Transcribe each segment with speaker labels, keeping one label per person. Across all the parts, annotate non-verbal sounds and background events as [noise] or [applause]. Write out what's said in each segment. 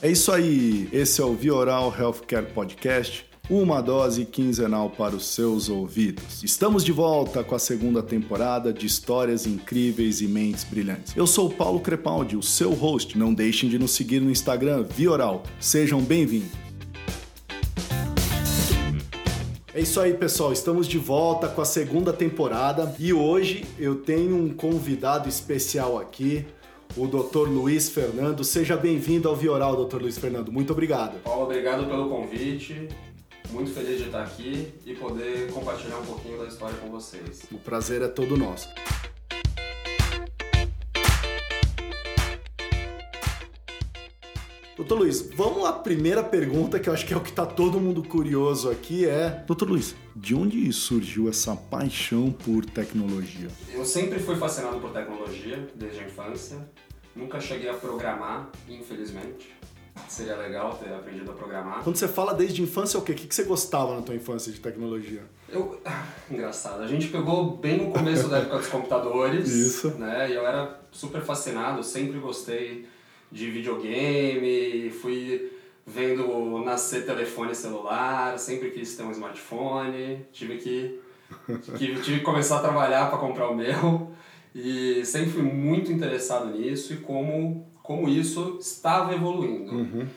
Speaker 1: É isso aí, esse é o Vioral Healthcare Podcast, uma dose quinzenal para os seus ouvidos. Estamos de volta com a segunda temporada de histórias incríveis e mentes brilhantes. Eu sou Paulo Crepaldi, o seu host. Não deixem de nos seguir no Instagram Vioral. Sejam bem-vindos. É isso aí, pessoal. Estamos de volta com a segunda temporada e hoje eu tenho um convidado especial aqui, o Dr. Luiz Fernando. Seja bem-vindo ao Vioral, Dr. Luiz Fernando. Muito obrigado.
Speaker 2: Paulo, obrigado pelo convite. Muito feliz de estar aqui e poder compartilhar um pouquinho da história com vocês.
Speaker 1: O prazer é todo nosso. Doutor Luiz, vamos lá. Primeira pergunta, que eu acho que é o que está todo mundo curioso aqui, é... Doutor Luiz, de onde surgiu essa paixão por tecnologia?
Speaker 2: Eu sempre fui fascinado por tecnologia, desde a infância. Nunca cheguei a programar, infelizmente. Seria legal ter aprendido a programar.
Speaker 1: Quando você fala desde infância, o quê? O que você gostava na tua infância de tecnologia?
Speaker 2: Eu... [sighs] Engraçado. A gente pegou bem no começo da época dos computadores.
Speaker 1: Isso.
Speaker 2: Né? E eu era super fascinado, sempre gostei de videogame, fui vendo nascer telefone celular, sempre quis ter um smartphone, tive que, tive, tive que começar a trabalhar para comprar o meu e sempre fui muito interessado nisso e como, como isso estava evoluindo.
Speaker 1: Uhum.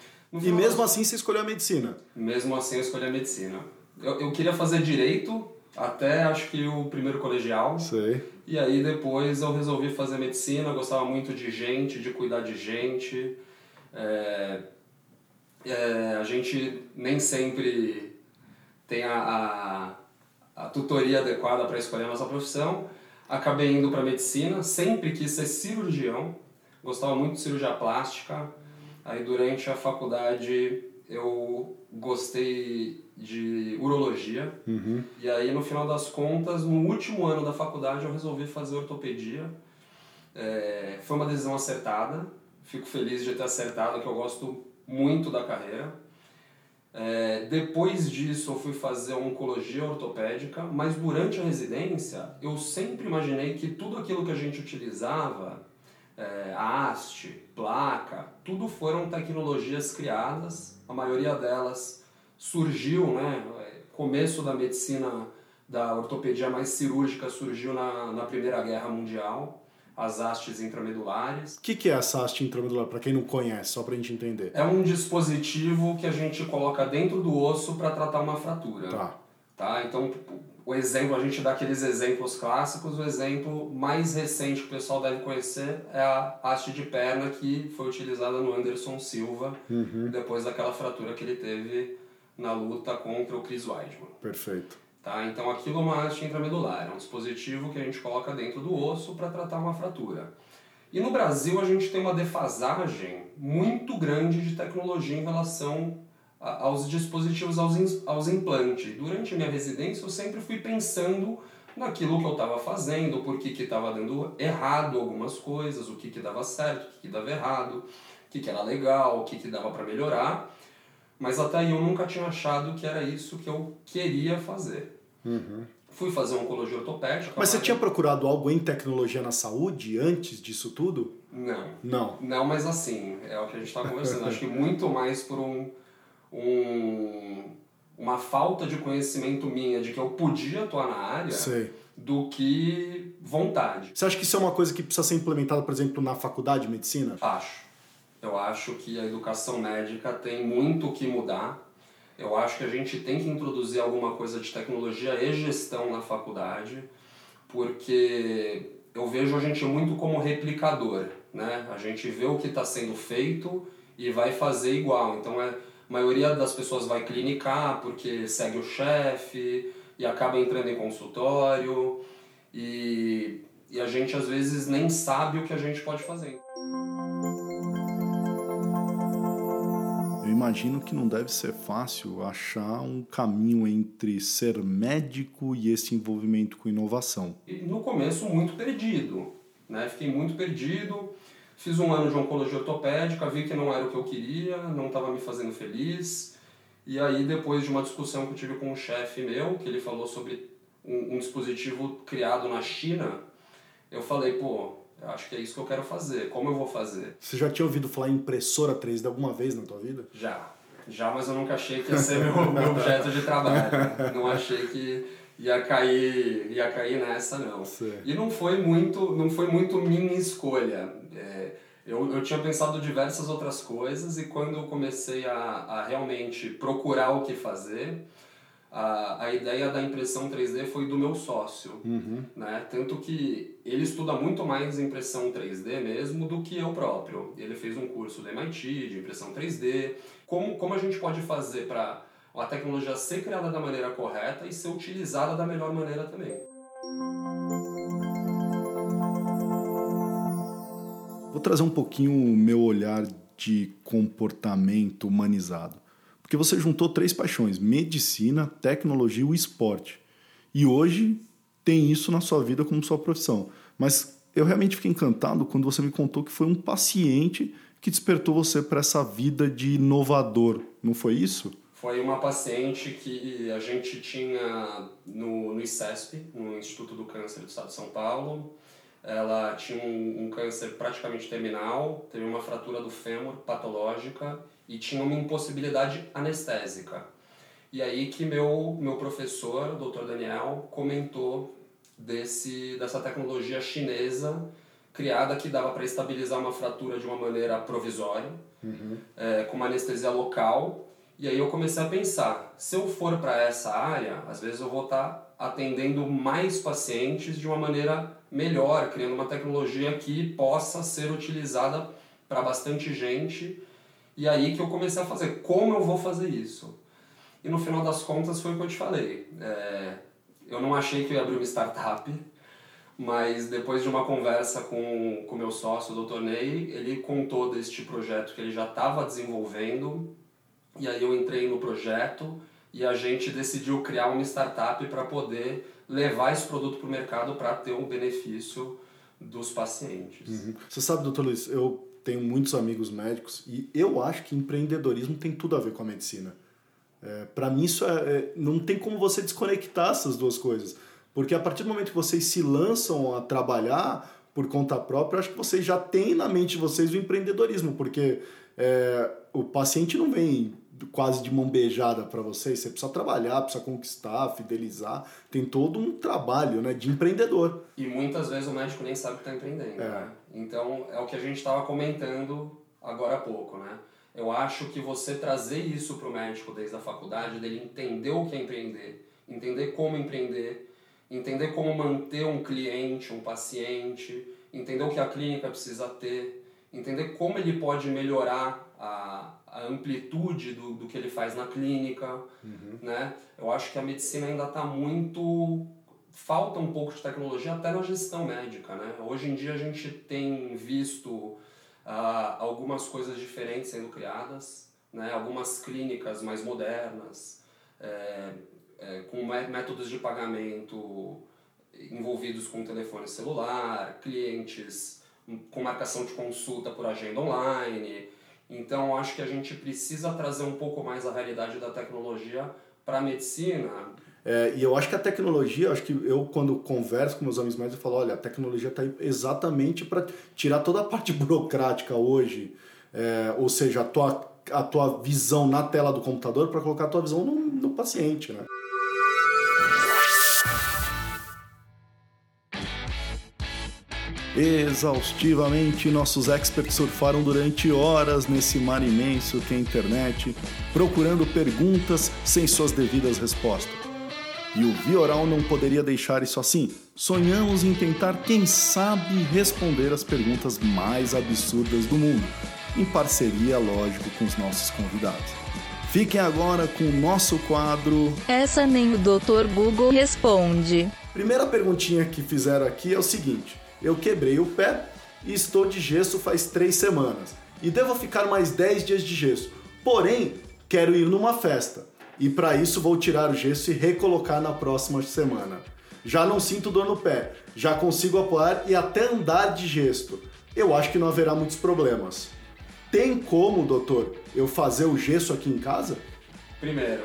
Speaker 1: E mesmo assim você escolheu a medicina?
Speaker 2: Mesmo assim eu escolhi a medicina. Eu, eu queria fazer direito até acho que o primeiro colegial.
Speaker 1: Sei.
Speaker 2: E aí depois eu resolvi fazer medicina, eu gostava muito de gente, de cuidar de gente. É, é, a gente nem sempre tem a, a, a tutoria adequada para escolher a nossa profissão. Acabei indo para medicina, sempre quis ser cirurgião, gostava muito de cirurgia plástica. Aí durante a faculdade eu gostei de urologia.
Speaker 1: Uhum.
Speaker 2: E aí, no final das contas, no último ano da faculdade, eu resolvi fazer ortopedia. É, foi uma decisão acertada. Fico feliz de ter acertado, que eu gosto muito da carreira. É, depois disso, eu fui fazer oncologia ortopédica, mas durante a residência, eu sempre imaginei que tudo aquilo que a gente utilizava, é, haste, placa, tudo foram tecnologias criadas, a maioria delas surgiu, né, começo da medicina da ortopedia mais cirúrgica surgiu na, na Primeira Guerra Mundial, as hastes intramedulares.
Speaker 1: O que, que é essa haste intramedular, para quem não conhece, só para a gente entender?
Speaker 2: É um dispositivo que a gente coloca dentro do osso para tratar uma fratura.
Speaker 1: Tá.
Speaker 2: Tá? Então, o exemplo, a gente dá aqueles exemplos clássicos, o exemplo mais recente que o pessoal deve conhecer é a haste de perna que foi utilizada no Anderson Silva,
Speaker 1: Uhum.
Speaker 2: depois daquela fratura que ele teve na luta contra o Chris Weidman.
Speaker 1: Perfeito.
Speaker 2: Tá? Então aquilo é uma haste intramedular, é um dispositivo que a gente coloca dentro do osso para tratar uma fratura. E no Brasil a gente tem uma defasagem muito grande de tecnologia em relação aos dispositivos, aos, aos implantes. Durante minha residência eu sempre fui pensando naquilo que eu estava fazendo, por que estava dando errado algumas coisas, o que, que dava certo, o que, que dava errado, o que, que era legal, o que, que dava para melhorar. Mas até aí eu nunca tinha achado que era isso que eu queria fazer. Fui fazer oncologia ortopédica.
Speaker 1: Uhum. Mas você tinha procurado algo em tecnologia na saúde antes disso tudo?
Speaker 2: Não.
Speaker 1: Não.
Speaker 2: Não, mas assim, é o que a gente estava conversando. Acho que muito mais por um, um, uma falta de conhecimento minha de que eu podia atuar na área
Speaker 1: Sei.
Speaker 2: do que vontade.
Speaker 1: Você acha que isso é uma coisa que precisa ser implementada, por exemplo, na faculdade de medicina?
Speaker 2: Acho. Eu acho que a educação médica tem muito que mudar. Eu acho que a gente tem que introduzir alguma coisa de tecnologia e gestão na faculdade, porque eu vejo a gente muito como replicador, né? A gente vê o que está sendo feito e vai fazer igual. Então é, a maioria das pessoas vai clinicar porque segue o chefe e acaba entrando em consultório e, e a gente às vezes nem sabe o que a gente pode fazer.
Speaker 1: Imagino que não deve ser fácil achar um caminho entre ser médico e esse envolvimento com inovação.
Speaker 2: No começo muito perdido, né? Fiquei muito perdido. Fiz um ano de oncologia ortopédica, vi que não era o que eu queria, não estava me fazendo feliz. E aí depois de uma discussão que eu tive com um chefe meu, que ele falou sobre um, um dispositivo criado na China, eu falei, pô, acho que é isso que eu quero fazer. Como eu vou fazer?
Speaker 1: Você já tinha ouvido falar em impressora 3D alguma vez na tua vida?
Speaker 2: Já. Já, mas eu nunca achei que ia ser meu, meu objeto de trabalho. Não achei que ia cair, ia cair nessa, não.
Speaker 1: Sim.
Speaker 2: E não foi muito, não foi muito minha escolha. É, eu, eu tinha pensado diversas outras coisas e quando eu comecei a, a realmente procurar o que fazer, a, a ideia da impressão 3D foi do meu sócio.
Speaker 1: Uhum.
Speaker 2: Né? Tanto que ele estuda muito mais impressão 3D mesmo do que eu próprio. Ele fez um curso da MIT de impressão 3D. Como, como a gente pode fazer para a tecnologia ser criada da maneira correta e ser utilizada da melhor maneira também?
Speaker 1: Vou trazer um pouquinho o meu olhar de comportamento humanizado. Porque você juntou três paixões: medicina, tecnologia e esporte. E hoje tem isso na sua vida como sua profissão. Mas eu realmente fiquei encantado quando você me contou que foi um paciente que despertou você para essa vida de inovador. Não foi isso?
Speaker 2: Foi uma paciente que a gente tinha no, no ICESP, no Instituto do Câncer do Estado de São Paulo. Ela tinha um, um câncer praticamente terminal, teve uma fratura do fêmur patológica e tinha uma impossibilidade anestésica. E aí que meu, meu professor, o Dr. Daniel, comentou desse, dessa tecnologia chinesa criada que dava para estabilizar uma fratura de uma maneira provisória,
Speaker 1: uhum.
Speaker 2: é, com uma anestesia local. E aí eu comecei a pensar, se eu for para essa área, às vezes eu vou estar tá atendendo mais pacientes de uma maneira melhor, criando uma tecnologia que possa ser utilizada para bastante gente. E aí que eu comecei a fazer, como eu vou fazer isso? E no final das contas foi o que eu te falei. É, eu não achei que eu ia abrir uma startup, mas depois de uma conversa com o meu sócio, o Dr. Ney, ele contou deste projeto que ele já estava desenvolvendo, e aí eu entrei no projeto e a gente decidiu criar uma startup para poder levar esse produto para o mercado para ter um benefício dos pacientes.
Speaker 1: Uhum. Você sabe, doutor Luiz, eu tenho muitos amigos médicos e eu acho que empreendedorismo tem tudo a ver com a medicina. É, para mim, isso é, é, não tem como você desconectar essas duas coisas. Porque a partir do momento que vocês se lançam a trabalhar por conta própria, acho que vocês já têm na mente de vocês o empreendedorismo, porque é, o paciente não vem quase de mão beijada para vocês. Você precisa trabalhar, precisa conquistar, fidelizar. Tem todo um trabalho né, de empreendedor.
Speaker 2: E muitas vezes o médico nem sabe que está empreendendo.
Speaker 1: É.
Speaker 2: Né? Então, é o que a gente estava comentando agora há pouco. Né? Eu acho que você trazer isso para o médico desde a faculdade, dele entender o que é empreender, entender como empreender, entender como manter um cliente, um paciente, entender o que a clínica precisa ter, entender como ele pode melhorar a, a amplitude do, do que ele faz na clínica,
Speaker 1: uhum.
Speaker 2: né? Eu acho que a medicina ainda está muito falta um pouco de tecnologia até na gestão médica, né? Hoje em dia a gente tem visto uh, algumas coisas diferentes sendo criadas, né? Algumas clínicas mais modernas, é, é, com métodos de pagamento envolvidos com telefone celular, clientes com marcação de consulta por agenda online, então, acho que a gente precisa trazer um pouco mais a realidade da tecnologia para a medicina.
Speaker 1: É, e eu acho que a tecnologia, acho que eu quando converso com meus amigos médicos, eu falo, olha, a tecnologia está exatamente para tirar toda a parte [laughs] burocrática hoje, é, ou seja, a tua, a tua visão na tela do computador para colocar a tua visão no, no paciente, né? Exaustivamente, nossos experts surfaram durante horas nesse mar imenso que é a internet, procurando perguntas sem suas devidas respostas. E o Vioral não poderia deixar isso assim. Sonhamos em tentar, quem sabe, responder as perguntas mais absurdas do mundo, em parceria, lógico, com os nossos convidados. Fiquem agora com o nosso quadro.
Speaker 3: Essa nem o Dr. Google responde.
Speaker 1: Primeira perguntinha que fizeram aqui é o seguinte: eu quebrei o pé e estou de gesso faz três semanas. E devo ficar mais 10 dias de gesso. Porém, quero ir numa festa. E para isso vou tirar o gesso e recolocar na próxima semana. Já não sinto dor no pé, já consigo apoiar e até andar de gesto. Eu acho que não haverá muitos problemas. Tem como, doutor, eu fazer o gesso aqui em casa?
Speaker 2: Primeiro,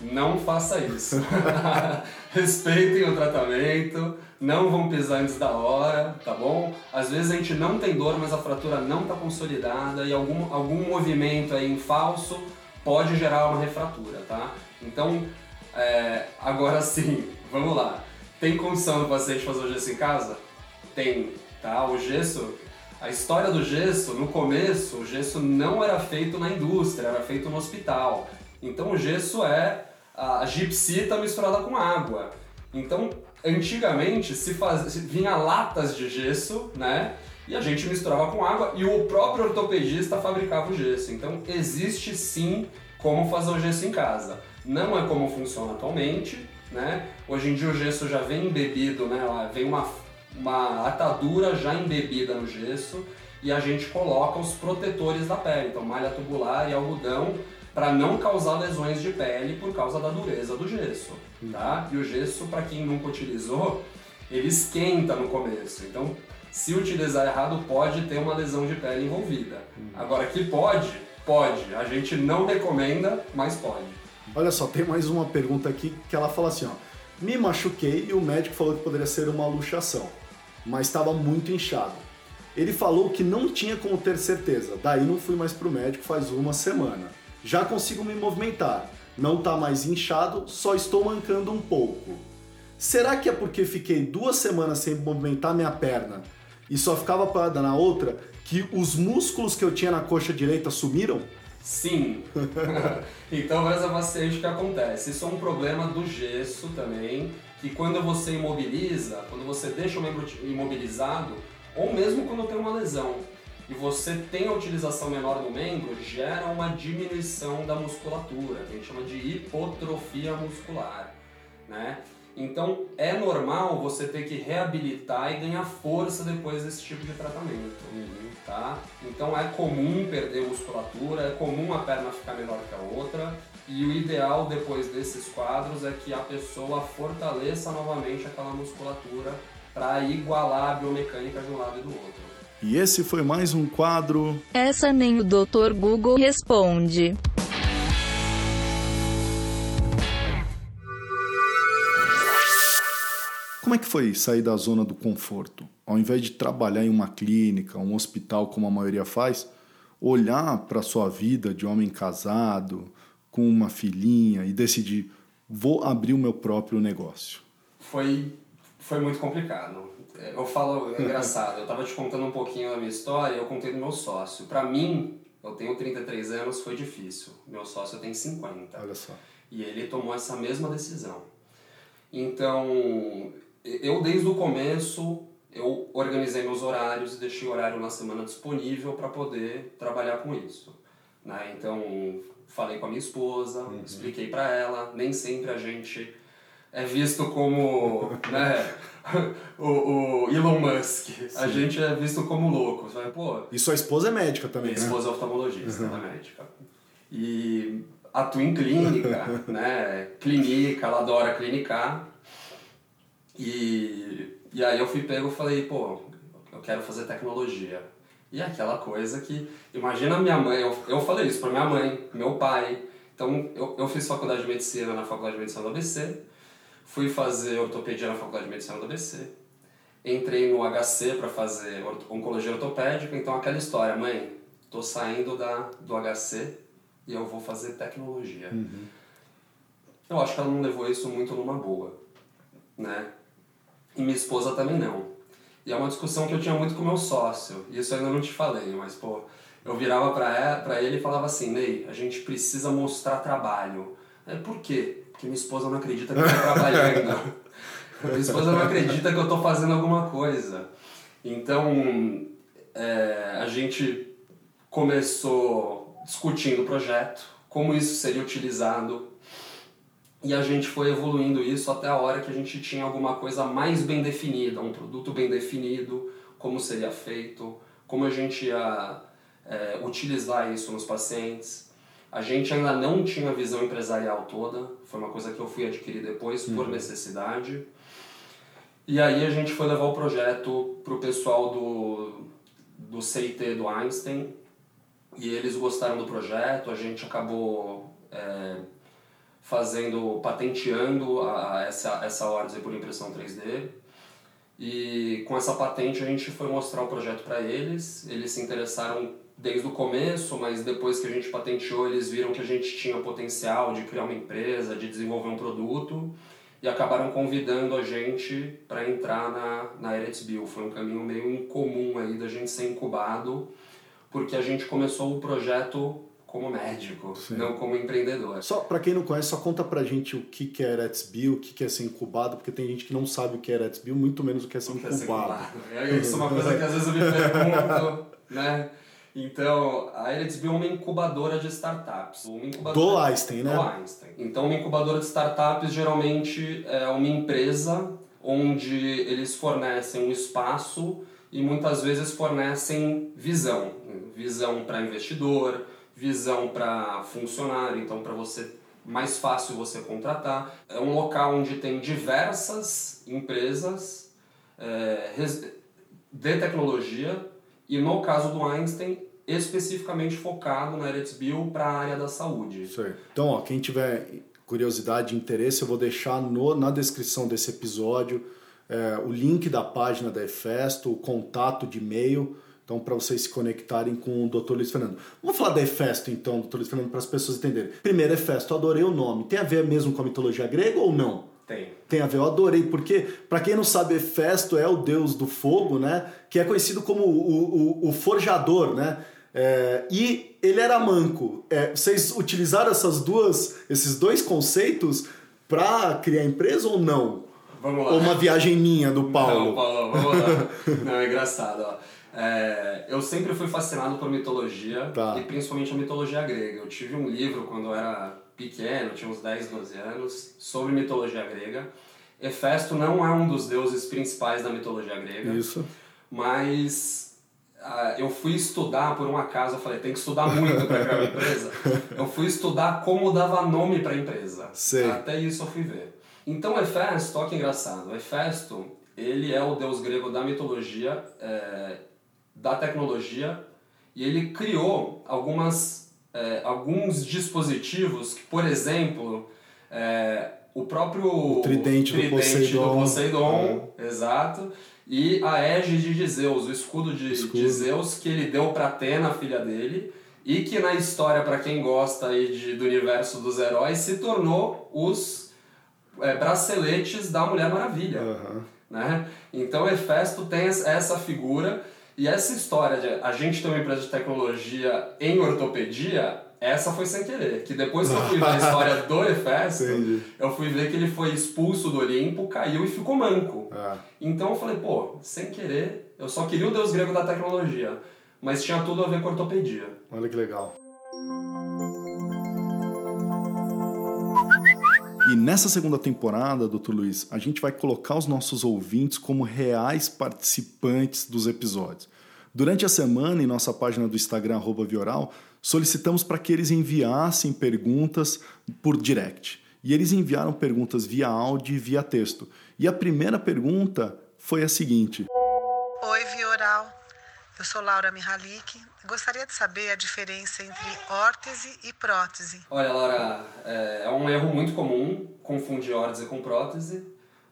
Speaker 2: não faça isso. [laughs] Respeitem o tratamento, não vão pisar antes da hora, tá bom? Às vezes a gente não tem dor, mas a fratura não está consolidada e algum, algum movimento aí em falso pode gerar uma refratura, tá? Então, é, agora sim, [laughs] vamos lá. Tem condição do paciente fazer o gesso em casa? Tem, tá? O gesso, a história do gesso, no começo, o gesso não era feito na indústria, era feito no hospital. Então o gesso é a gipsita misturada com água. Então, antigamente se, faz, vinha latas de gesso, né? E a gente misturava com água e o próprio ortopedista fabricava o gesso. Então, existe sim como fazer o gesso em casa. Não é como funciona atualmente, né? Hoje em dia o gesso já vem embebido, né? Vem uma, uma atadura já embebida no gesso e a gente coloca os protetores da pele, então malha tubular e algodão para não causar lesões de pele por causa da dureza do gesso, tá? E o gesso, para quem nunca utilizou, ele esquenta no começo. Então, se utilizar errado, pode ter uma lesão de pele envolvida. Agora, que pode, pode. A gente não recomenda, mas pode.
Speaker 1: Olha só, tem mais uma pergunta aqui que ela fala assim, ó. Me machuquei e o médico falou que poderia ser uma luxação, mas estava muito inchado. Ele falou que não tinha como ter certeza, daí não fui mais pro médico faz uma semana. Já consigo me movimentar. Não está mais inchado, só estou mancando um pouco. Será que é porque fiquei duas semanas sem movimentar minha perna e só ficava parada na outra que os músculos que eu tinha na coxa direita sumiram?
Speaker 2: Sim. [laughs] então essa paciente que acontece. Isso é um problema do gesso também, que quando você imobiliza, quando você deixa o membro imobilizado, ou mesmo quando tem uma lesão, e você tem a utilização menor do membro, gera uma diminuição da musculatura, que a gente chama de hipotrofia muscular, né? Então é normal você ter que reabilitar e ganhar força depois desse tipo de tratamento, uhum. tá? Então é comum perder musculatura, é comum a perna ficar menor que a outra e o ideal depois desses quadros é que a pessoa fortaleça novamente aquela musculatura para igualar a biomecânica de um lado e do outro.
Speaker 1: E esse foi mais um quadro.
Speaker 3: Essa nem o Dr. Google responde.
Speaker 1: Como é que foi sair da zona do conforto? Ao invés de trabalhar em uma clínica, um hospital, como a maioria faz, olhar para a sua vida de homem casado, com uma filhinha e decidir: vou abrir o meu próprio negócio?
Speaker 2: Foi, foi muito complicado eu falo, é engraçado, eu tava te contando um pouquinho da minha história eu contei do meu sócio. Para mim, eu tenho 33 anos, foi difícil. Meu sócio tem 50.
Speaker 1: Olha só.
Speaker 2: E ele tomou essa mesma decisão. Então, eu desde o começo, eu organizei meus horários e deixei o horário na semana disponível para poder trabalhar com isso. Né? Então, falei com a minha esposa, uhum. expliquei para ela, nem sempre a gente é visto como né, [laughs] o, o, Elon Musk. Sim. A gente é visto como louco. Sabe? Pô,
Speaker 1: e sua esposa é médica também,
Speaker 2: Minha né? esposa é oftalmologista, uhum. é médica. E atua em clínica, né? Clínica, ela adora clinicar. E, e aí eu fui pego e falei, pô, eu quero fazer tecnologia. E aquela coisa que, imagina minha mãe, eu, eu falei isso para minha mãe, meu pai. Então eu, eu fiz faculdade de medicina na faculdade de medicina do ABC Fui fazer ortopedia na Faculdade de Medicina do ABC. Entrei no HC para fazer oncologia ortopédica, então aquela história, mãe, tô saindo da, do HC e eu vou fazer tecnologia. Uhum. Eu acho que ela não levou isso muito numa boa, né? E minha esposa também não. E é uma discussão que eu tinha muito com meu sócio, e isso eu ainda não te falei, mas pô, eu virava para ele e falava assim, Ney, a gente precisa mostrar trabalho. É, por quê? Porque minha esposa não acredita que eu estou trabalhando. [laughs] minha esposa não acredita que eu estou fazendo alguma coisa. Então, é, a gente começou discutindo o projeto, como isso seria utilizado, e a gente foi evoluindo isso até a hora que a gente tinha alguma coisa mais bem definida, um produto bem definido, como seria feito, como a gente ia é, utilizar isso nos pacientes. A gente ainda não tinha a visão empresarial toda, foi uma coisa que eu fui adquirir depois uhum. por necessidade. E aí a gente foi levar o projeto para o pessoal do, do CIT do Einstein e eles gostaram do projeto, a gente acabou é, fazendo, patenteando a, essa, essa órtese por impressão 3D. E com essa patente a gente foi mostrar o projeto para eles. Eles se interessaram desde o começo, mas depois que a gente patenteou, eles viram que a gente tinha potencial de criar uma empresa, de desenvolver um produto e acabaram convidando a gente para entrar na, na Eretz Bill. Foi um caminho meio incomum aí da gente ser incubado, porque a gente começou o projeto como médico, Sim. não como empreendedor.
Speaker 1: Só para quem não conhece, só conta pra gente o que que é Eretzbil, o que que é ser incubado, porque tem gente que não sabe o que é Eretzbil, muito menos o que é ser, o incubado.
Speaker 2: É ser incubado. Isso é uma coisa que às vezes eu me pergunto, [laughs] né? Então, a Eretzbil é uma incubadora de startups. Uma incubadora
Speaker 1: do Einstein, né?
Speaker 2: Do Einstein. Então, uma incubadora de startups geralmente é uma empresa onde eles fornecem um espaço e muitas vezes fornecem visão. Visão para investidor, visão para funcionário, então para você mais fácil você contratar. É um local onde tem diversas empresas é, de tecnologia e no caso do Einstein especificamente focado na Eretzbil para a área da saúde.
Speaker 1: Aí. Então, ó, quem tiver curiosidade interesse, eu vou deixar no, na descrição desse episódio é, o link da página da Efesto, o contato de e-mail então, para vocês se conectarem com o Dr. Luiz Fernando. Vamos falar da Efesto, então, Dr. Luiz Fernando, para as pessoas entenderem. Primeiro, Efesto, adorei o nome. Tem a ver mesmo com a mitologia grega ou não?
Speaker 2: Tem.
Speaker 1: Tem a ver, eu adorei, porque, para quem não sabe, Efesto é o deus do fogo, né? Que é conhecido como o, o, o forjador, né? É, e ele era manco. É, vocês utilizaram essas duas, esses dois conceitos para criar empresa ou não?
Speaker 2: Vamos lá.
Speaker 1: Ou uma viagem minha do Paulo?
Speaker 2: Não, Paulo, vamos lá. [laughs] não, é engraçado, ó. É, eu sempre fui fascinado por mitologia tá. e principalmente a mitologia grega. Eu tive um livro quando eu era pequeno, tinha uns 10, 12 anos, sobre mitologia grega. Hefesto não é um dos deuses principais da mitologia grega.
Speaker 1: Isso.
Speaker 2: Mas eu fui estudar, por um acaso, eu falei, tem que estudar muito para criar uma [laughs] empresa. Eu fui estudar como dava nome para a empresa.
Speaker 1: Sei.
Speaker 2: Até isso eu fui ver. Então Hefesto, olha que engraçado, Hefesto, ele é o deus grego da mitologia, é, da tecnologia e ele criou algumas, é, alguns dispositivos que, por exemplo, é, o próprio
Speaker 1: o tridente, tridente do Poseidon,
Speaker 2: do Poseidon é. exato, e a égide de Zeus, o escudo de, escudo. de Zeus que ele deu para Atena, filha dele, e que na história, para quem gosta aí de, do universo dos heróis, se tornou os é, braceletes da Mulher Maravilha.
Speaker 1: Uhum.
Speaker 2: Né? Então Hefesto tem essa figura e essa história de a gente ter uma empresa de tecnologia em ortopedia, essa foi sem querer. Que depois que eu [laughs] fui ver a história do Hefesto, eu fui ver que ele foi expulso do Olimpo, caiu e ficou manco.
Speaker 1: Ah.
Speaker 2: Então eu falei, pô, sem querer, eu só queria o deus grego da tecnologia. Mas tinha tudo a ver com ortopedia.
Speaker 1: Olha que legal. E nessa segunda temporada, doutor Luiz, a gente vai colocar os nossos ouvintes como reais participantes dos episódios. Durante a semana, em nossa página do Instagram, Vioral, solicitamos para que eles enviassem perguntas por direct. E eles enviaram perguntas via áudio e via texto. E a primeira pergunta foi a seguinte:
Speaker 4: Oi, Vioral. Eu sou Laura Mihalik. Gostaria de saber a diferença entre órtese e prótese.
Speaker 2: Olha, Laura, é, é um erro muito comum confundir órtese com prótese.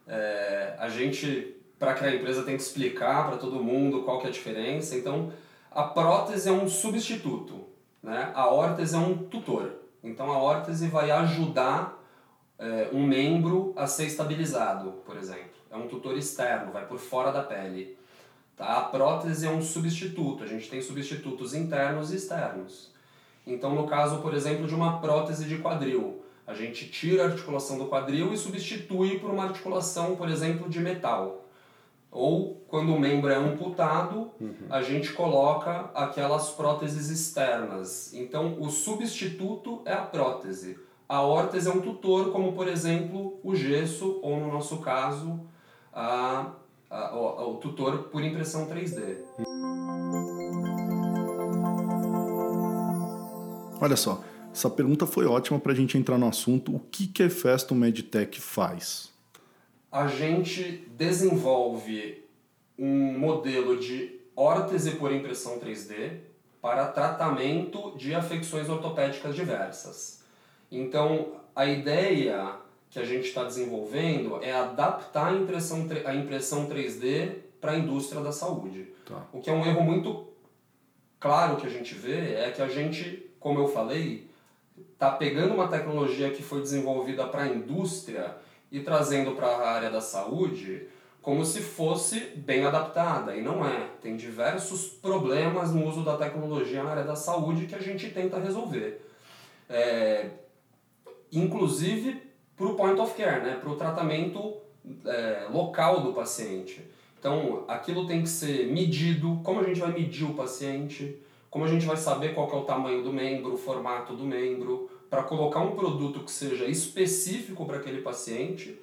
Speaker 2: É, a gente, para criar a empresa, tem que explicar para todo mundo qual que é a diferença. Então, a prótese é um substituto, né? a órtese é um tutor. Então, a órtese vai ajudar é, um membro a ser estabilizado, por exemplo. É um tutor externo, vai por fora da pele. Tá? A prótese é um substituto, a gente tem substitutos internos e externos. Então, no caso, por exemplo, de uma prótese de quadril, a gente tira a articulação do quadril e substitui por uma articulação, por exemplo, de metal. Ou quando o membro é amputado, uhum. a gente coloca aquelas próteses externas. Então, o substituto é a prótese. A órtese é um tutor, como por exemplo o gesso, ou no nosso caso, a o, o tutor por impressão 3D.
Speaker 1: Olha só, essa pergunta foi ótima para a gente entrar no assunto. O que, que a Festo Medtech faz?
Speaker 2: A gente desenvolve um modelo de órtese por impressão 3D para tratamento de afecções ortopédicas diversas. Então, a ideia que a gente está desenvolvendo é adaptar a impressão, a impressão 3D para a indústria da saúde.
Speaker 1: Tá.
Speaker 2: O que é um erro muito claro que a gente vê é que a gente, como eu falei, está pegando uma tecnologia que foi desenvolvida para a indústria e trazendo para a área da saúde como se fosse bem adaptada, e não é. Tem diversos problemas no uso da tecnologia na área da saúde que a gente tenta resolver. É, inclusive para o point of care, né? para o tratamento é, local do paciente. Então, aquilo tem que ser medido, como a gente vai medir o paciente, como a gente vai saber qual é o tamanho do membro, o formato do membro, para colocar um produto que seja específico para aquele paciente,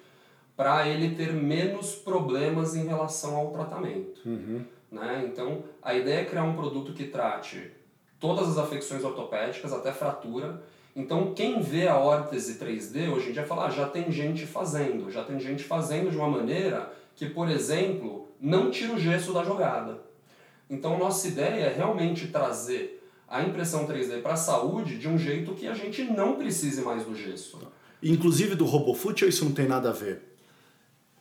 Speaker 2: para ele ter menos problemas em relação ao tratamento.
Speaker 1: Uhum.
Speaker 2: Né? Então, a ideia é criar um produto que trate todas as afecções ortopédicas, até fratura. Então, quem vê a órtese 3D hoje em dia fala, ah, já tem gente fazendo, já tem gente fazendo de uma maneira que, por exemplo, não tira o gesso da jogada. Então, nossa ideia é realmente trazer a impressão 3D para a saúde de um jeito que a gente não precise mais do gesso.
Speaker 1: Inclusive do RoboFoot ou isso não tem nada a ver?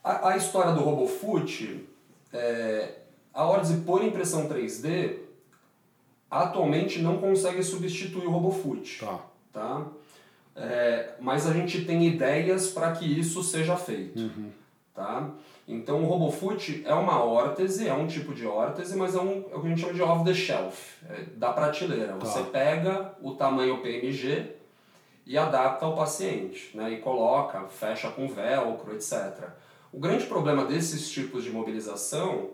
Speaker 2: A, a história do RoboFoot, é, a órtese por impressão 3D atualmente não consegue substituir o RoboFoot.
Speaker 1: Tá.
Speaker 2: Tá? É, mas a gente tem ideias para que isso seja feito.
Speaker 1: Uhum.
Speaker 2: Tá? Então o RoboFoot é uma órtese, é um tipo de órtese, mas é, um, é o que a gente chama de off the shelf, é da prateleira.
Speaker 1: Tá.
Speaker 2: Você pega o tamanho PMG e adapta ao paciente, né? e coloca, fecha com velcro, etc. O grande problema desses tipos de mobilização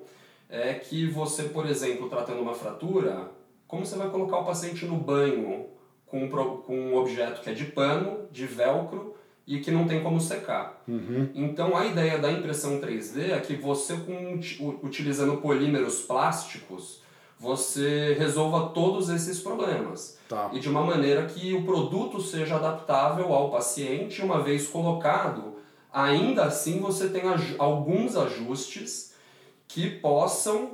Speaker 2: é que você, por exemplo, tratando uma fratura, como você vai colocar o paciente no banho com um, com um objeto que é de pano, de velcro e que não tem como secar.
Speaker 1: Uhum.
Speaker 2: Então a ideia da impressão 3D é que você, com, utilizando polímeros plásticos, você resolva todos esses problemas.
Speaker 1: Tá.
Speaker 2: E de uma maneira que o produto seja adaptável ao paciente, uma vez colocado, ainda assim você tem alguns ajustes que possam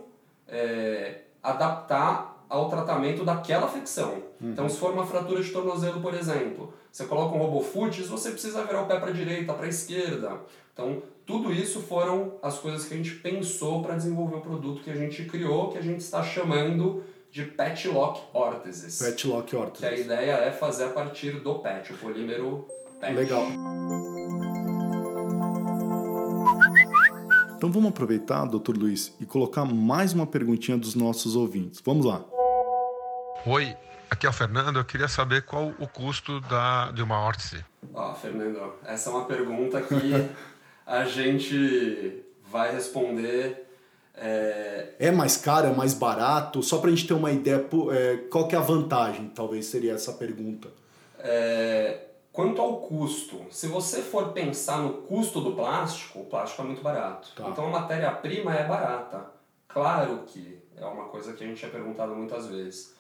Speaker 2: é, adaptar ao tratamento daquela afecção.
Speaker 1: Uhum.
Speaker 2: Então, se for uma fratura de tornozelo, por exemplo, você coloca um RoboFoot, você precisa virar o pé para a direita, para a esquerda. Então, tudo isso foram as coisas que a gente pensou para desenvolver o produto que a gente criou, que a gente está chamando de Patchlock Órteses.
Speaker 1: Patchlock Órteses.
Speaker 2: Que a ideia é fazer a partir do patch, o polímero patch.
Speaker 1: Legal. Então vamos aproveitar, doutor Luiz, e colocar mais uma perguntinha dos nossos ouvintes. Vamos lá.
Speaker 5: Oi, aqui é o Fernando. Eu queria saber qual o custo da, de uma órtese.
Speaker 2: Ó, Fernando, essa é uma pergunta que a gente vai responder. É...
Speaker 1: é mais caro, é mais barato? Só para a gente ter uma ideia, é, qual que é a vantagem, talvez seria essa pergunta.
Speaker 2: É... Quanto ao custo, se você for pensar no custo do plástico, o plástico é muito barato.
Speaker 1: Tá.
Speaker 2: Então a matéria-prima é barata. Claro que é uma coisa que a gente é perguntado muitas vezes.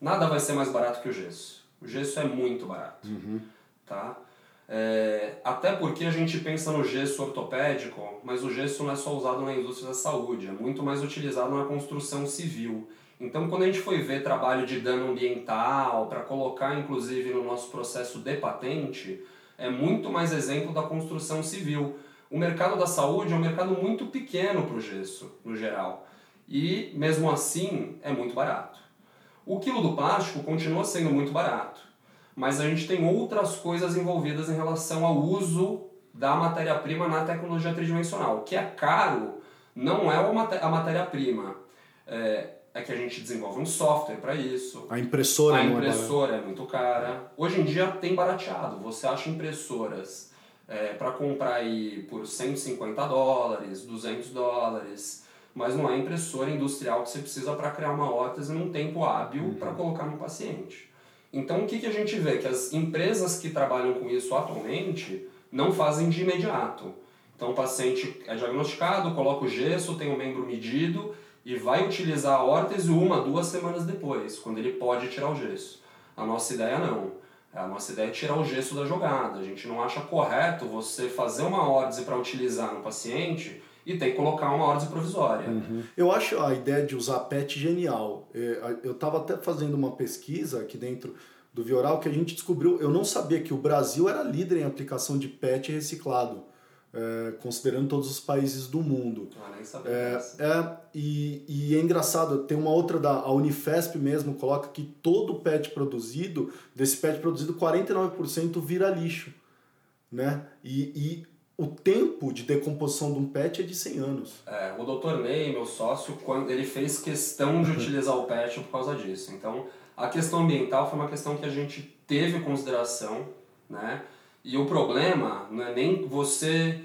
Speaker 2: Nada vai ser mais barato que o gesso. O gesso é muito barato.
Speaker 1: Uhum.
Speaker 2: Tá? É, até porque a gente pensa no gesso ortopédico, mas o gesso não é só usado na indústria da saúde, é muito mais utilizado na construção civil. Então, quando a gente foi ver trabalho de dano ambiental, para colocar inclusive no nosso processo de patente, é muito mais exemplo da construção civil. O mercado da saúde é um mercado muito pequeno para o gesso, no geral, e mesmo assim é muito barato. O quilo do plástico continua sendo muito barato, mas a gente tem outras coisas envolvidas em relação ao uso da matéria-prima na tecnologia tridimensional. O que é caro não é a matéria-prima. É, é que a gente desenvolve um software para isso.
Speaker 1: A impressora
Speaker 2: A
Speaker 1: não
Speaker 2: impressora é, é, muito cara. Hoje em dia tem barateado. Você acha impressoras é, para comprar aí por 150 dólares, 200 dólares, mas não é impressora industrial que você precisa para criar uma órtese num tempo hábil
Speaker 1: Uhum.
Speaker 2: para colocar no paciente. Então o que, que a gente vê? Que as empresas que trabalham com isso atualmente não fazem de imediato. Então o paciente é diagnosticado, coloca o gesso, tem o membro medido e vai utilizar a órtese uma, duas semanas depois, quando ele pode tirar o gesso. A nossa ideia não. A nossa ideia é tirar o gesso da jogada. A gente não acha correto você fazer uma órtese para utilizar no paciente e tem que colocar uma órtese provisória.
Speaker 1: Eu acho a ideia de usar PET genial. É, Eu estava até fazendo uma pesquisa aqui dentro do Vioral que a gente descobriu. Eu não sabia que o Brasil era líder em aplicação de PET reciclado, é, considerando todos os países do mundo.
Speaker 2: Ah, nem sabia
Speaker 1: É, é e, e é engraçado, tem uma outra da a Unifesp mesmo, coloca que todo PET produzido, desse PET produzido, 49% vira lixo. Né? E, e o tempo de decomposição de um PET é de 100 anos.
Speaker 2: É, o Dr. Ney, meu sócio, quando ele fez questão de utilizar o PET por causa disso. Então, a questão ambiental foi uma questão que a gente teve em consideração, né? E o problema não é nem você,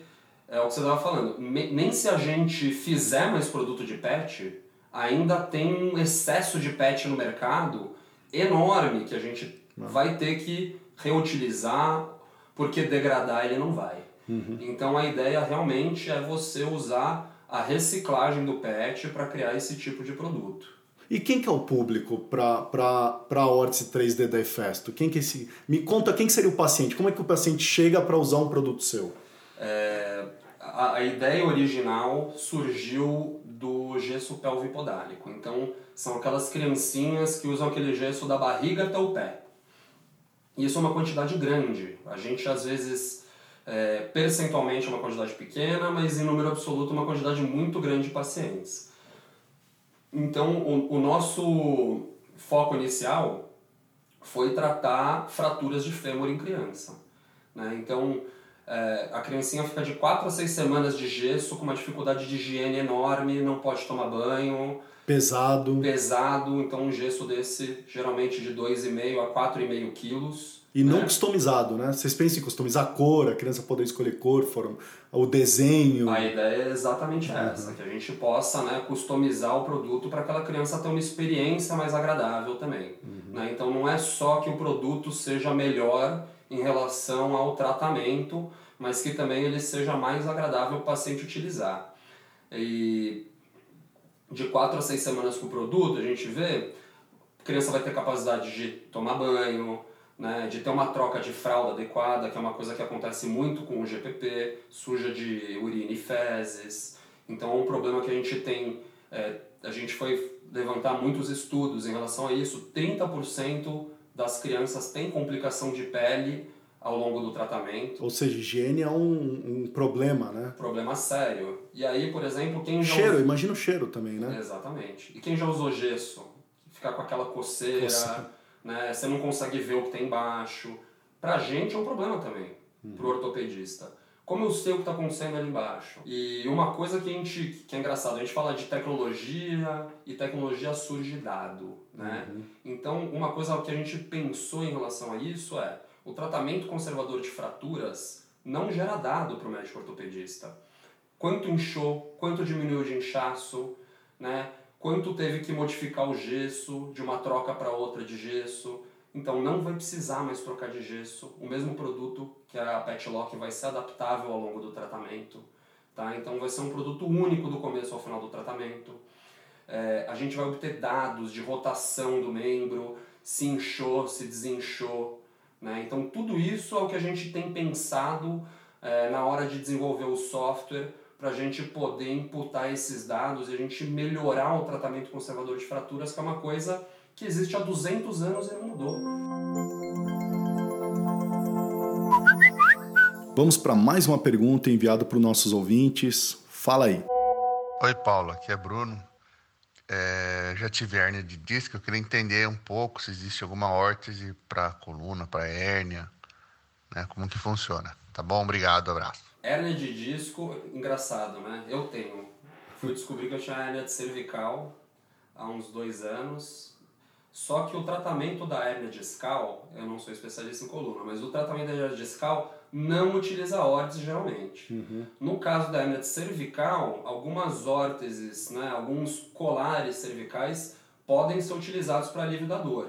Speaker 2: é o que você estava falando, nem se a gente fizer mais produto de PET, ainda tem um excesso de PET no mercado enorme que a gente vai ter que reutilizar, porque degradar ele não vai. Então a ideia realmente é você usar a reciclagem do PET para criar esse tipo de produto.
Speaker 1: E quem que é o público para a órtese 3D da Efesto? Quem que é esse... Me conta quem que seria o paciente. Como é que o paciente chega para usar um produto seu?
Speaker 2: É, a, a ideia original surgiu do gesso pelvipodálico. Então são aquelas criancinhas que usam aquele gesso da barriga até o pé. E isso é uma quantidade grande. A gente às vezes é, percentualmente é uma quantidade pequena, mas em número absoluto é uma quantidade muito grande de pacientes. Então, o, o nosso foco inicial foi tratar fraturas de fêmur em criança. Né? Então, é, a criancinha fica de 4 a 6 semanas de gesso com uma dificuldade de higiene enorme, não pode tomar banho,
Speaker 1: Pesado.
Speaker 2: pesado, então um gesso desse geralmente de 2,5 a 4,5 quilos.
Speaker 1: E não
Speaker 2: né?
Speaker 1: customizado, né? Vocês pensam em customizar a cor, a criança poder escolher cor, o desenho.
Speaker 2: A ideia é exatamente essa, que a gente possa né, customizar o produto para aquela criança ter uma experiência mais agradável também. Né? Então não é só que o produto seja melhor em relação ao tratamento, mas que também ele seja mais agradável para o paciente utilizar. E de 4 a 6 semanas com o produto, a gente vê, a criança vai ter capacidade de tomar banho, né, de ter uma troca de fralda adequada, que é uma coisa que acontece muito com o GPP, suja de urina e fezes. Então é um problema que a gente tem, é, a gente foi levantar muitos estudos em relação a isso, 30% das crianças têm complicação de pele ao longo do tratamento.
Speaker 1: Ou seja, higiene é um, um problema, né?
Speaker 2: Problema sério. E aí, por exemplo, quem já
Speaker 1: Cheiro, imagina o cheiro também, né?
Speaker 2: Exatamente. E quem já usou gesso, ficar com aquela coceira,
Speaker 1: Coceira.
Speaker 2: Né? Você não consegue ver o que tem embaixo. Pra gente é um problema também, pro ortopedista. Como eu sei o que está acontecendo ali embaixo? E uma coisa que a gente que é engraçado, a gente fala de tecnologia e tecnologia surge dado, né? Então, uma coisa que a gente pensou em relação a isso é o tratamento conservador de fraturas não gera dado para o médico ortopedista quanto inchou, quanto diminuiu de inchaço, né? Quanto teve que modificar o gesso de uma troca para outra de gesso. Então não vai precisar mais trocar de gesso. O mesmo produto que a Pet Lock vai ser adaptável ao longo do tratamento. Tá? Então vai ser um produto único do começo ao final do tratamento. É, a gente vai obter dados de rotação do membro, se inchou, se desinchou. Né? Então tudo isso é o que a gente tem pensado é, na hora de desenvolver o software para a gente poder imputar esses dados e a gente melhorar o tratamento conservador de fraturas, que é uma coisa que existe há 200 anos e não mudou.
Speaker 1: Vamos para mais uma pergunta enviada para os nossos ouvintes. Fala aí.
Speaker 6: Oi, Paulo, aqui é Bruno. É, já tive hérnia de disco, eu queria entender um pouco se existe alguma órtese para coluna, para hérnia, né? Como que funciona. Tá bom? Obrigado, abraço.
Speaker 2: Hérnia de disco, engraçado, né? Eu tenho. Fui descobrir que eu tinha hérnia de cervical há uns dois anos. Só que o tratamento da hérnia discal, eu não sou especialista em coluna, mas o tratamento da hérnia discal não utiliza órtese geralmente. No caso da hérnia de cervical, algumas órteses, né, alguns colares cervicais podem ser utilizados para alívio da dor,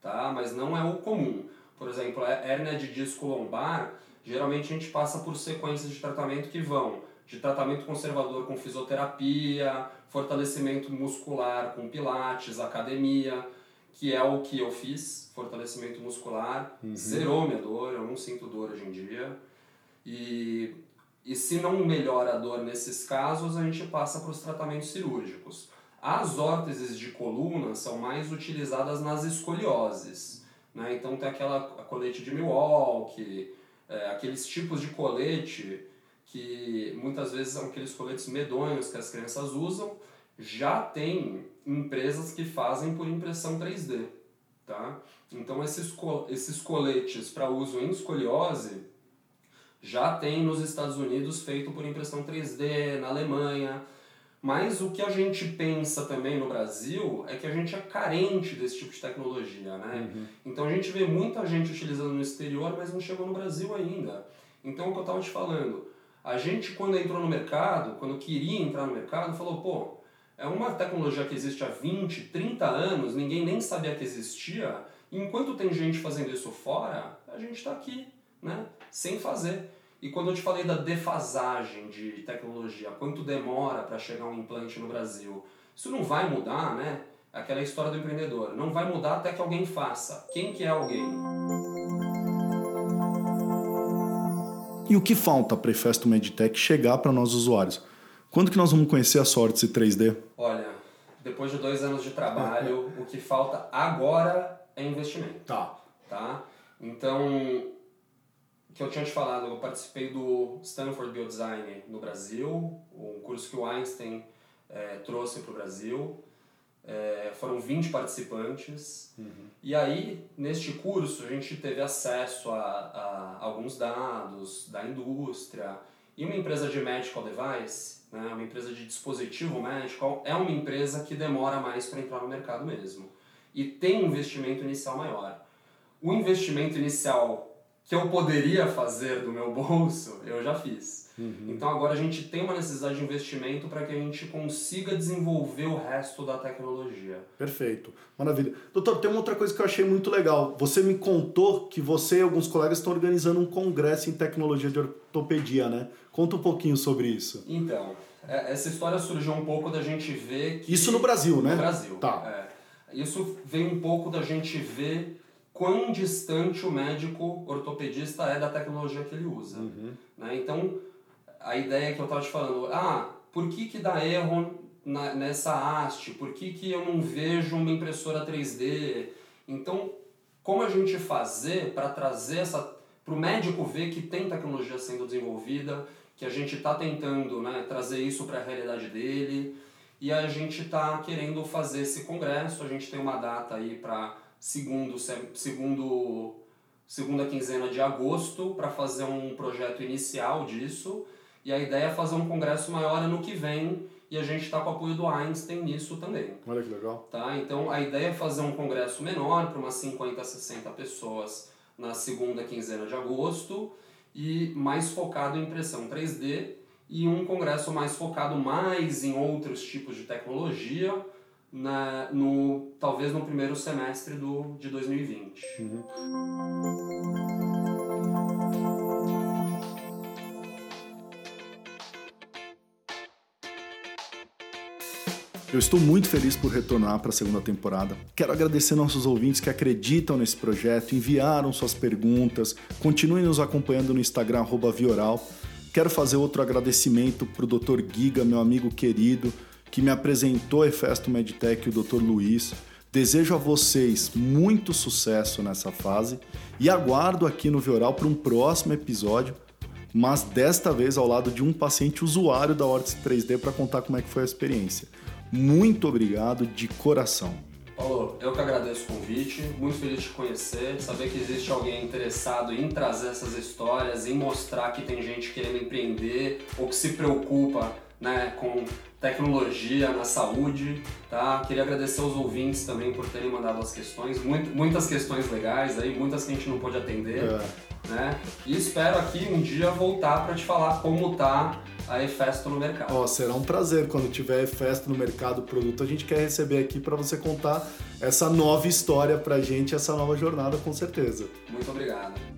Speaker 2: tá? mas não é o comum. Por exemplo, a hérnia de disco lombar, geralmente a gente passa por sequências de tratamento que vão de tratamento conservador com fisioterapia, fortalecimento muscular com pilates, academia, que é o que eu fiz, fortalecimento muscular, zerou minha dor, eu não sinto dor hoje em dia. E, e se não melhora a dor nesses casos, a gente passa para os tratamentos cirúrgicos. As órteses de coluna são mais utilizadas nas escolioses, Né? Então tem aquela colete de Milwaukee, é, aqueles tipos de colete que muitas vezes são aqueles coletes medonhos que as crianças usam, já tem empresas que fazem por impressão 3D. Tá? Então esses, esses coletes para uso em escoliose já tem nos Estados Unidos feito por impressão 3D, na Alemanha, mas o que a gente pensa também no Brasil é que a gente é carente desse tipo de tecnologia, né? Uhum. Então a gente vê muita gente utilizando no exterior, mas não chegou no Brasil ainda. Então o que eu estava te falando, a gente quando entrou no mercado, quando queria entrar no mercado, falou, pô, é uma tecnologia que existe há 20, 30 anos, ninguém nem sabia que existia, enquanto tem gente fazendo isso fora, a gente está aqui, né? Sem fazer. E quando eu te falei da defasagem de tecnologia, quanto demora para chegar um implante no Brasil, isso não vai mudar, né? Aquela história do empreendedor. Não vai mudar até que alguém faça. Quem que é alguém?
Speaker 1: E o que falta para a Efesto Meditech chegar para nós usuários? Quando que nós vamos conhecer a Sorte 3D?
Speaker 2: Olha, depois de dois anos de trabalho, [laughs] o que falta agora é investimento.
Speaker 1: Tá.
Speaker 2: Tá? Então, que eu tinha te falado, eu participei do Stanford Biodesign no Brasil, um curso que o Einstein é, trouxe para o Brasil. É, foram 20 participantes. Uhum. E aí, neste curso, a gente teve acesso a, a, alguns dados da indústria. E uma empresa de medical device, né, uma empresa de dispositivo médico, é uma empresa que demora mais para entrar no mercado mesmo. E tem um investimento inicial maior. O investimento inicial que eu poderia fazer do meu [laughs] bolso, eu já fiz. Uhum. Então agora a gente tem uma necessidade de investimento para que a gente consiga desenvolver o resto da tecnologia.
Speaker 1: Perfeito, maravilha. Doutor, tem uma outra coisa que eu achei muito legal. Você me contou que você e alguns colegas estão organizando um congresso em tecnologia de ortopedia, né? Conta um pouquinho sobre isso.
Speaker 2: Então, é, essa história surgiu um pouco da gente ver que...
Speaker 1: Isso no Brasil, né?
Speaker 2: No Brasil.
Speaker 1: Tá.
Speaker 2: É. Isso vem um pouco da gente ver quão distante o médico ortopedista é da tecnologia que ele usa. Uhum. Né? Então, a ideia que eu estava te falando, ah, por que, que dá erro na, nessa haste? Por que, que eu não vejo uma impressora 3D? Então, como a gente fazer para trazer essa. para o médico ver que tem tecnologia sendo desenvolvida, que a gente está tentando né, trazer isso para a realidade dele, e a gente está querendo fazer esse congresso, a gente tem uma data aí para segundo, segundo, segunda quinzena de agosto para fazer um projeto inicial disso. E a ideia é fazer um congresso maior ano que vem e a gente está com o apoio do Einstein nisso também.
Speaker 1: Olha que legal.
Speaker 2: Tá? Então a ideia é fazer um congresso menor para umas 50, 60 pessoas na segunda quinzena de agosto e mais focado em impressão 3D e um congresso mais focado mais em outros tipos de tecnologia na, no, talvez no primeiro semestre do, de 2020. Uhum.
Speaker 1: Eu estou muito feliz por retornar para a segunda temporada. Quero agradecer nossos ouvintes que acreditam nesse projeto, enviaram suas perguntas, continuem nos acompanhando no Instagram Vioral. Quero fazer outro agradecimento para o Dr. Giga, meu amigo querido, que me apresentou Efesto Medtech, o Dr. Luiz. Desejo a vocês muito sucesso nessa fase e aguardo aqui no Vioral para um próximo episódio, mas desta vez ao lado de um paciente usuário da Ortiz 3D para contar como é que foi a experiência. Muito obrigado de coração.
Speaker 2: Paulo, eu que agradeço o convite, muito feliz de te conhecer, saber que existe alguém interessado em trazer essas histórias, em mostrar que tem gente querendo empreender ou que se preocupa né, com tecnologia na saúde, tá? Queria agradecer aos ouvintes também por terem mandado as questões, muito, muitas questões legais aí, muitas que a gente não pôde atender, é. né? E espero aqui um dia voltar para te falar como tá a Efesto no mercado.
Speaker 1: Oh, será um prazer quando tiver Efesto no mercado, produto, a gente quer receber aqui para você contar essa nova história pra gente, essa nova jornada com certeza.
Speaker 2: Muito obrigado.